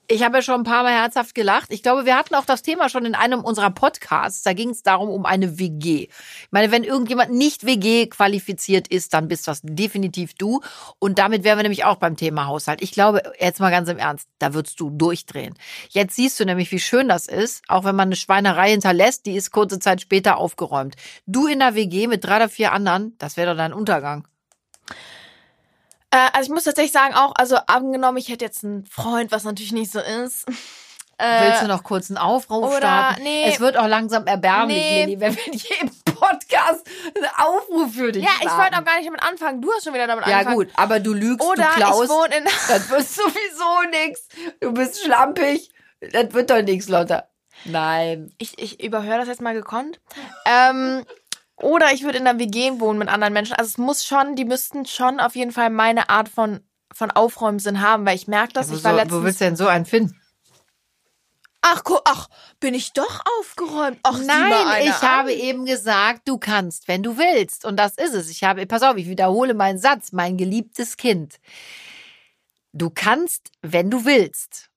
Ich habe ja schon ein paar Mal herzhaft gelacht. Ich glaube, wir hatten auch das Thema schon in einem unserer Podcasts. Da ging es darum, um eine WG. Ich meine, wenn irgendjemand nicht WG qualifiziert ist, dann bist das definitiv du. Und damit wären wir nämlich auch beim Thema Haushalt. Ich glaube, jetzt mal ganz im Ernst, da würdest du durchdrehen. Jetzt siehst du nämlich, wie schön das ist, auch wenn man eine Schweinerei hinterlässt, die ist kurze Zeit später aufgeräumt. Du in der WG mit drei oder vier anderen, das wäre doch dein Untergang. Äh, also ich muss tatsächlich sagen auch, also angenommen, ich hätte jetzt einen Freund, was natürlich nicht so ist. Äh, Willst du noch kurz einen Aufruf oder- starten? nee. Es wird auch langsam erbärmlich, Nee. Lilly, wenn wir in jedem Podcast einen Aufruf für dich ja, ich starten. wollte auch gar nicht damit anfangen. Du hast schon wieder damit Ja angefangen. gut, aber du lügst, Oder du klaust. ich wohne in. Das wird sowieso nix. Du bist schlampig. Das wird doch nix, Lotta. Nein. Ich, ich überhöre das jetzt mal gekonnt. Ähm, oder ich würde in einer WG wohnen mit anderen Menschen. Also es muss schon, die müssten schon auf jeden Fall meine Art von, von Aufräumsinn haben, weil ich merke das. wo, ich war so, letztens. wo willst du denn so einen finden? ach, ach, bin ich doch aufgeräumt. Ach, Nein, ich an. habe eben gesagt, du kannst, wenn du willst. Und das ist es. Ich habe, pass auf, ich wiederhole meinen Satz, mein geliebtes Kind. Du kannst, wenn du willst.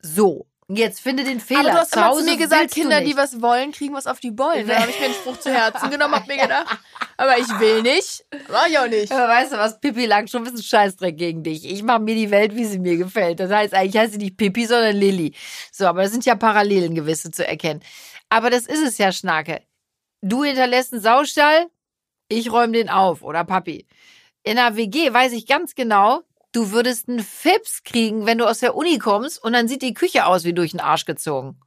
So. Jetzt finde den Fehler. Aber du hast Zu immer zu mir gesagt, Kinder, die was wollen, kriegen was auf die Bollen. Da habe ich mir einen Spruch zu Herzen genommen, hab mir gedacht, aber ich will nicht. Mach ich auch nicht. Aber weißt du was, Pippi lang schon ein bisschen Scheißdreck gegen dich. Ich mache mir die Welt, wie sie mir gefällt. Das heißt, eigentlich heißt sie nicht Pippi, sondern Lilly. So, aber das sind ja Parallelen gewisse zu erkennen. Aber das ist es ja, Schnake. Du hinterlässt einen Saustall, ich räume den auf, oder Papi. In einer WG weiß ich ganz genau, du würdest einen Fips kriegen, wenn du aus der Uni kommst und dann sieht die Küche aus wie durch den Arsch gezogen.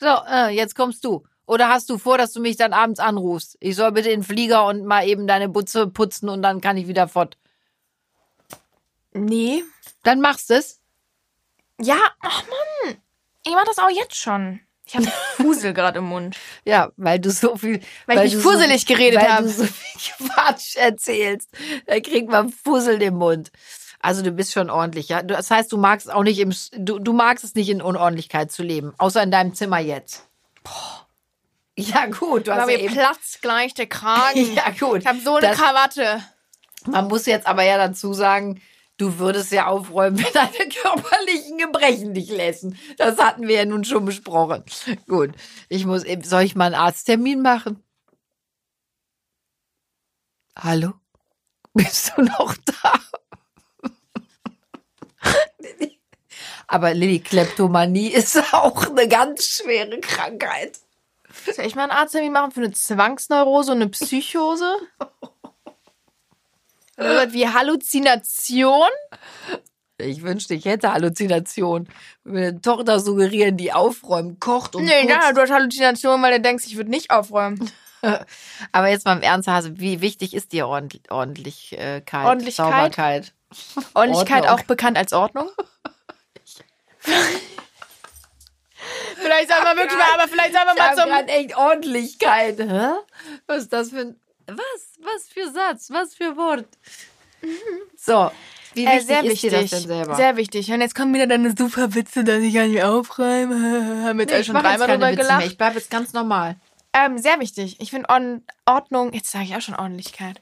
So, äh, jetzt kommst du. Oder hast du vor, dass du mich dann abends anrufst? Ich soll bitte in den Flieger und mal eben deine Butze putzen und dann kann ich wieder fort. Nee. Dann machst es. Ja, ach Mann. Ich mach das auch jetzt schon. Ich habe Fusel gerade im Mund. Ja, weil du so viel. Weil ich du nicht fusselig geredet weil hab. du so viel Quatsch erzählst. Da kriegt man Fussel im Mund. Also du bist schon ordentlich, ja. Das heißt, du magst auch nicht im, du, du magst es nicht in Unordentlichkeit zu leben, außer in deinem Zimmer jetzt. Ja gut, du hast Aber ja mir eben, platzt gleich der Kragen. ja gut. Ich habe so eine Das- Krawatte. Man muss jetzt aber ja dazu sagen, du würdest ja aufräumen, wenn deine körperlichen Gebrechen dich lassen. Das hatten wir ja nun schon besprochen. Gut, ich muss eben, soll ich mal einen Arzttermin machen? Hallo? Bist du noch da? Aber Lilly, Kleptomanie ist auch eine ganz schwere Krankheit. Soll ich mal einen Arzttermin machen für eine Zwangsneurose und eine Psychose? Sowas wie Halluzination? Ich wünschte, ich hätte Halluzination. Meine Tochter suggerieren, die aufräumen, kocht und Nee, putzt. ja, du hast Halluzination, weil du denkst, ich würde nicht aufräumen. Aber jetzt mal im Ernst, Hase, wie wichtig ist dir Ordentlich Ordentlichkeit, Ordentlichkeit? Sauberkeit? Ordentlichkeit Ordnung. auch bekannt als Ordnung? vielleicht sagen wir wirklich mal, aber vielleicht sagen wir mal zum... echt Ordentlichkeit. Hä? Was ist das für ein... Was? Was für Satz? Was für Wort? So, wie Äh, wichtig sehr ist wichtig. dir das denn selber? Sehr wichtig. Und jetzt kommen wieder deine super Witze, dass ich gar nicht aufräume. Haben wir jetzt Nee, schon dreimal drüber Witze gelacht. mehr. Ich bleibe jetzt ganz normal. Ähm, sehr wichtig. Ich finde Ord Ordnung, jetzt sage ich auch schon Ordentlichkeit.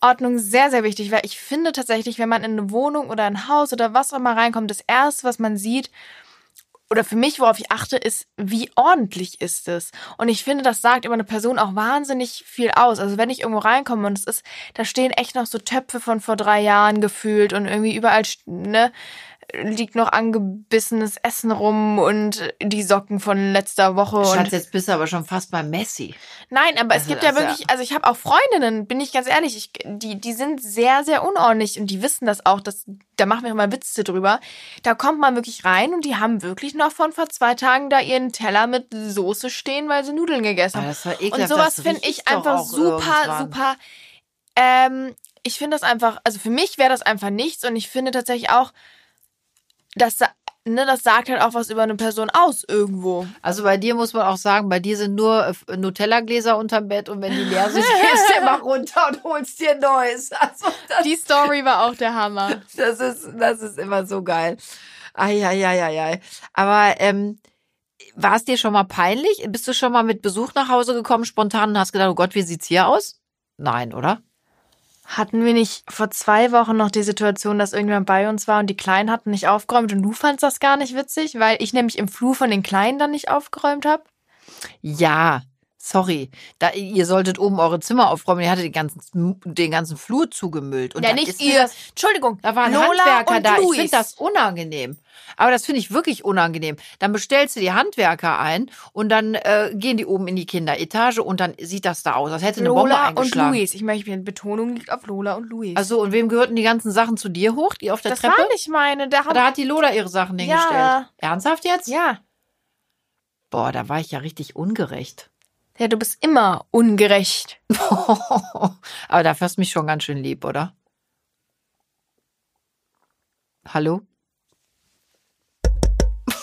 Ordnung sehr, sehr wichtig, weil ich finde tatsächlich, wenn man in eine Wohnung oder ein Haus oder was auch immer reinkommt, das erste, was man sieht, oder für mich, worauf ich achte, ist, wie ordentlich ist es? Und ich finde, das sagt über eine Person auch wahnsinnig viel aus. Also wenn ich irgendwo reinkomme und es ist, da stehen echt noch so Töpfe von vor drei Jahren gefühlt und irgendwie überall, ne, liegt noch angebissenes Essen rum und die Socken von letzter Woche Schatz, jetzt bist du aber schon fast bei Messi. Nein, aber es Also gibt ja wirklich, also ich habe auch Freundinnen, bin ich ganz ehrlich, ich, die, die sind sehr, sehr unordentlich und die wissen das auch, dass, da machen wir immer Witze drüber. Da kommt man wirklich rein und die haben wirklich noch von vor zwei Tagen da ihren Teller mit Soße stehen, weil sie Nudeln gegessen Ah, haben. das war ekelhaft. Und sowas finde ich einfach super, super. Ähm, ich finde das einfach, also für mich wäre das einfach nichts und ich finde tatsächlich auch, dass da- ne, das sagt halt auch was über eine Person aus irgendwo. Also bei dir muss man auch sagen, bei dir sind nur äh, Nutella-Gläser unterm Bett und wenn die leer sind, gehst du immer runter und holst dir neues. Also das, Die Story war auch der Hammer. das, ist, das ist immer so geil. Eieieiei. Aber ähm, war es dir schon mal peinlich? Bist du schon mal mit Besuch nach Hause gekommen, spontan und hast gedacht, oh Gott, wie sieht's hier aus? Nein, oder? Hatten wir nicht vor zwei Wochen noch die Situation, dass irgendjemand bei uns war und die Kleinen hatten nicht aufgeräumt und du fandst das gar nicht witzig, weil ich nämlich im Flur von den Kleinen dann nicht aufgeräumt habe? Ja, Sorry, da, ihr solltet oben eure Zimmer aufräumen. Ihr hattet den ganzen, den ganzen Flur zugemüllt. Und ja, nicht ihr. Das, Entschuldigung. da war ein Lola Handwerker und da. Ich Luis. finde das unangenehm. Aber das finde ich wirklich unangenehm. Dann bestellst du die Handwerker ein und dann äh, gehen die oben in die Kinderetage und dann sieht das da aus, als hätte eine Bombe Lola und eingeschlagen. Luis. Ich möchte, die Betonung liegt auf Lola und Luis. Also, und wem gehörten die ganzen Sachen zu dir hoch, die auf der das Treppe? war nicht meine. Da Da hat die Lola ihre Sachen Ja. hingestellt. Ernsthaft jetzt? ja. Boah, da war ich ja richtig ungerecht. Ja, du bist immer ungerecht. Aber dafür hast du mich schon ganz schön lieb, oder? Hallo?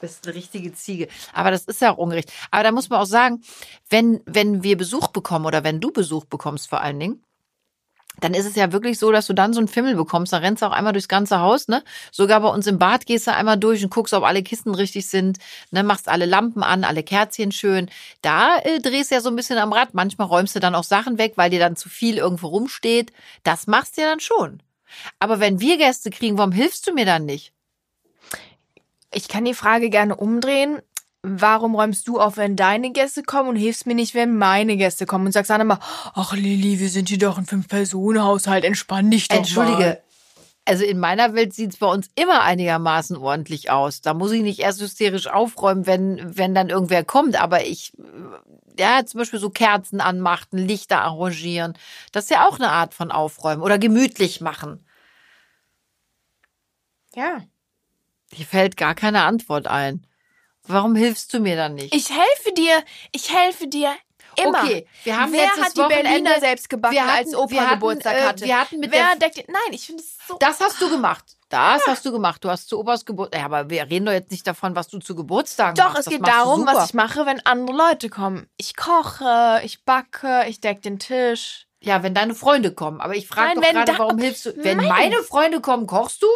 bist eine richtige Ziege. Aber das ist ja auch ungerecht. Aber da muss man auch sagen, wenn, wenn wir Besuch bekommen oder wenn du Besuch bekommst vor allen Dingen, dann ist es ja wirklich so, dass du dann so einen Fimmel bekommst. Dann rennst du auch einmal durchs ganze Haus, ne? Sogar bei uns im Bad gehst du einmal durch und guckst, ob alle Kisten richtig sind, ne? Machst alle Lampen an, alle Kerzchen schön. Da äh, drehst du ja so ein bisschen am Rad. Manchmal räumst du dann auch Sachen weg, weil dir dann zu viel irgendwo rumsteht. Das machst du ja dann schon. Aber wenn wir Gäste kriegen, warum hilfst du mir dann nicht? Ich kann die Frage gerne umdrehen. Warum räumst du auf, wenn deine Gäste kommen und hilfst mir nicht, wenn meine Gäste kommen? Und sagst dann immer, ach Lilly, wir sind hier doch ein Fünf-Personen-Haushalt, entspann dich doch Entschullige. Mal. Also in meiner Welt sieht's bei uns immer einigermaßen ordentlich aus. Da muss ich nicht erst hysterisch aufräumen, wenn, wenn dann irgendwer kommt. Aber ich, ja, zum Beispiel so Kerzen anmachen, Lichter arrangieren. Das ist ja auch eine Art von Aufräumen oder gemütlich machen. Ja. Hier fällt gar keine Antwort ein. Warum hilfst du mir dann nicht? Ich helfe dir, ich helfe dir immer. Okay, wir haben Wer letztes hat die Wochenende- Berliner selbst gebacken, wir hatten- als Opa wir hatten, Geburtstag äh, hatte? wir hatten mit Wer deckt, nein, ich finde es so. Das hast du gemacht. Das hast du gemacht. Du hast zu Opas Geburtstag. Ja, aber wir reden doch jetzt nicht davon, was du zu Geburtstagen Doch, machst. es Das geht darum, was ich mache, wenn andere Leute kommen. Ich koche, ich backe, ich deck den Tisch. Ja, wenn deine Freunde kommen. Aber ich frage doch wenn gerade, warum hilfst du? Wenn Nein. meine Freunde kommen, kochst du?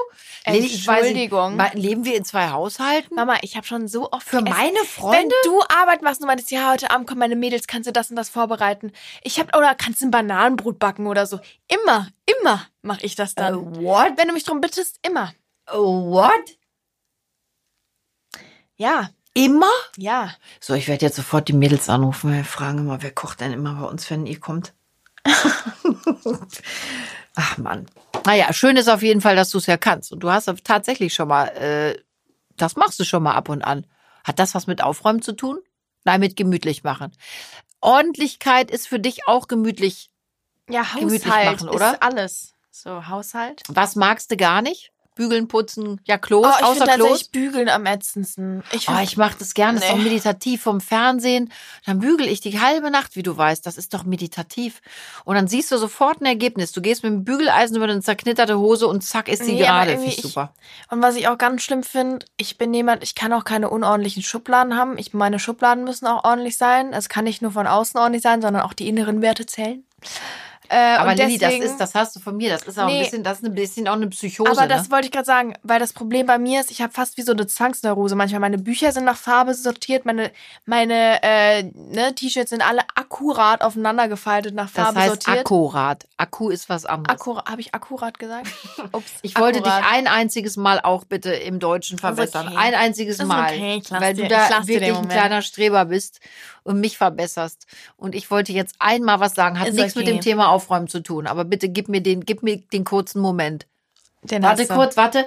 Nicht, Entschuldigung. ma- leben wir in zwei Haushalten? Mama, ich habe schon so oft Für gegessen. meine Wenn Freunde? du arbeiten machst und meinst, ja, heute Abend kommen meine Mädels, kannst du das und das vorbereiten. Ich hab, oder kannst du ein Bananenbrot backen oder so. Immer, immer mache ich das dann. Äh, what? Wenn du mich drum bittest, immer. Oh, what? Ja, Immer? ja. So, ich werde jetzt sofort die Mädels anrufen. Wir fragen immer, wer kocht denn immer bei uns, wenn ihr kommt? Ach Mann. Naja, schön ist auf jeden Fall, dass du es ja kannst. Und du hast tatsächlich schon mal, äh, das machst du schon mal ab und an. Hat das was mit Aufräumen zu tun? Nein, mit gemütlich machen. Ordentlichkeit ist für dich auch gemütlich. Ja, Gemütlich Haushalt machen, oder? ist alles. So, Haushalt. Was magst du gar nicht? Bügeln, putzen, ja, Klos, Oh, ich außer finde Klos. Bügeln am ätzendsten. Ich Oh, ich mache das gerne, das ist doch Nee. meditativ vom Fernsehen. Dann bügel ich die halbe Nacht, wie du weißt. Das ist doch meditativ. Und dann siehst du sofort ein Ergebnis. Du gehst mit dem Bügeleisen über eine zerknitterte Hose und zack ist sie Nee, gerade. Finde ich- super. Und was ich auch ganz schlimm finde, ich bin jemand, ich kann auch keine unordentlichen Schubladen haben. Ich, meine Schubladen müssen auch ordentlich sein. Es kann nicht nur von außen ordentlich sein, sondern auch die inneren Werte zählen. Äh, Aber Lilly, das deswegen- ist, das hast du von mir. Das ist auch Nee. ein bisschen, das ist ein bisschen auch eine Psychose. Aber das ne? wollte ich gerade sagen, weil das Problem bei mir ist, ich habe fast wie so eine Zwangsneurose. Manchmal meine Bücher sind nach Farbe sortiert, meine meine äh, ne, T-Shirts sind alle akkurat aufeinander gefaltet nach Das Farbe heißt sortiert. akkurat. Akku ist was anderes. Habe ich akkurat gesagt? Ups, Ich wollte akkurat. dich ein einziges Mal auch bitte im Deutschen verbessern. okay. Ein einziges Mal. okay, weil dir- du da wirklich ein kleiner Streber bist und mich verbesserst. Und ich wollte jetzt einmal was sagen. Hat Ist nichts mit okay. dem Thema Aufräumen zu tun. Aber bitte gib mir den, gib mir den kurzen Moment. Den Warte kurz, warte.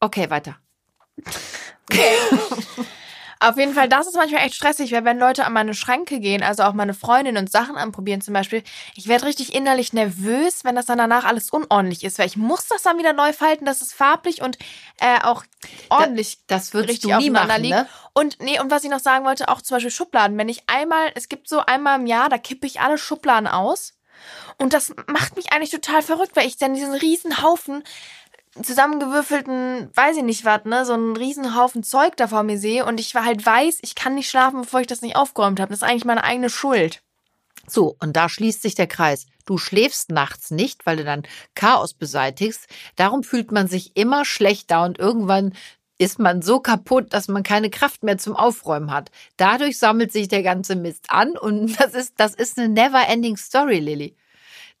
Okay, weiter. Auf jeden Fall, das ist manchmal echt stressig, weil wenn Leute an meine Schränke gehen, also auch meine Freundin und Sachen anprobieren zum Beispiel, ich werde richtig innerlich nervös, wenn das dann danach alles unordentlich ist, weil ich muss das dann wieder neu falten, dass es farblich und äh, auch ordentlich Das würdest richtig du nie machen, liegt. ne? Und nee, und was ich noch sagen wollte, auch zum Beispiel Schubladen. Wenn ich einmal, es gibt so einmal im Jahr, da kippe ich alle Schubladen aus. Und das macht mich eigentlich total verrückt, weil ich dann diesen riesen Haufen zusammengewürfelten, weiß ich nicht was, ne, so einen riesen Haufen Zeug da vor mir sehe und ich halt weiß, ich kann nicht schlafen, bevor ich das nicht aufgeräumt habe. Das ist eigentlich meine eigene Schuld. So, und da schließt sich der Kreis. Du schläfst nachts nicht, weil du dann Chaos beseitigst. Darum fühlt man sich immer schlechter und irgendwann ist man so kaputt, dass man keine Kraft mehr zum Aufräumen hat. Dadurch sammelt sich der ganze Mist an und das ist, das ist eine never ending story, Lilly.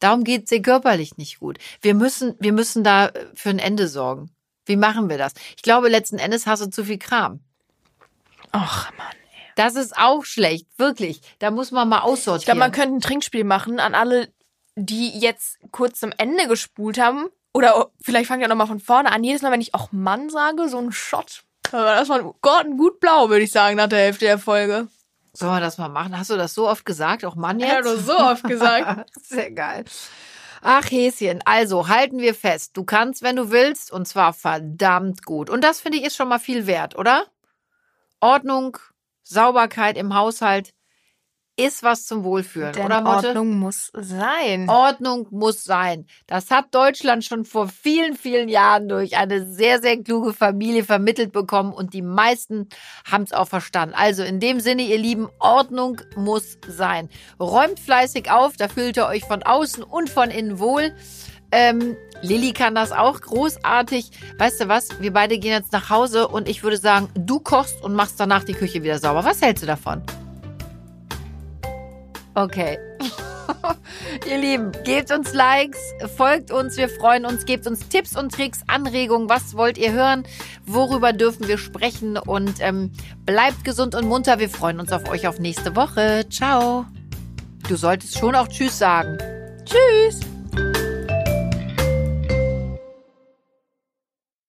Darum geht's dir körperlich nicht gut. Wir müssen, wir müssen da äh, für ein Ende sorgen. Wie machen wir das? Ich glaube, letzten Endes hast du zu viel Kram. Ach, Mann. Das ist auch schlecht, wirklich. Da muss man mal aussortieren. Ich glaube, man könnte ein Trinkspiel machen an alle, die jetzt kurz zum Ende gespult haben. Oder vielleicht fangen wir nochmal von vorne an. Jedes Mal, wenn ich auch Mann sage, so ein Shot. Aber das war Gott gut blau, würde ich sagen, nach der Hälfte der Folge. Sollen wir das mal machen? Hast du das so oft gesagt? Auch Mann jetzt? Ja, du so oft gesagt. Sehr geil. Ach, Häschen, also halten wir fest. Du kannst, wenn du willst, und zwar verdammt gut. Und das finde ich ist schon mal viel wert, oder? Ordnung, Sauberkeit im Haushalt ist was zum Wohlfühlen, Denn oder Motte? Ordnung muss sein. Ordnung muss sein. Das hat Deutschland schon vor vielen, vielen Jahren durch eine sehr, sehr kluge Familie vermittelt bekommen und die meisten haben es auch verstanden. Also in dem Sinne, ihr Lieben, Ordnung muss sein. Räumt fleißig auf, da fühlt ihr euch von außen und von innen wohl. Ähm, Lilly kann das auch großartig. Weißt du was? Wir beide gehen jetzt nach Hause und ich würde sagen, du kochst und machst danach die Küche wieder sauber. Was hältst du davon? Okay. Ihr Lieben, gebt uns Likes, folgt uns, wir freuen uns, gebt uns Tipps und Tricks, Anregungen, was wollt ihr hören, worüber dürfen wir sprechen und ähm, bleibt gesund und munter, wir freuen uns auf euch auf nächste Woche. Ciao. Du solltest schon auch Tschüss sagen. Tschüss.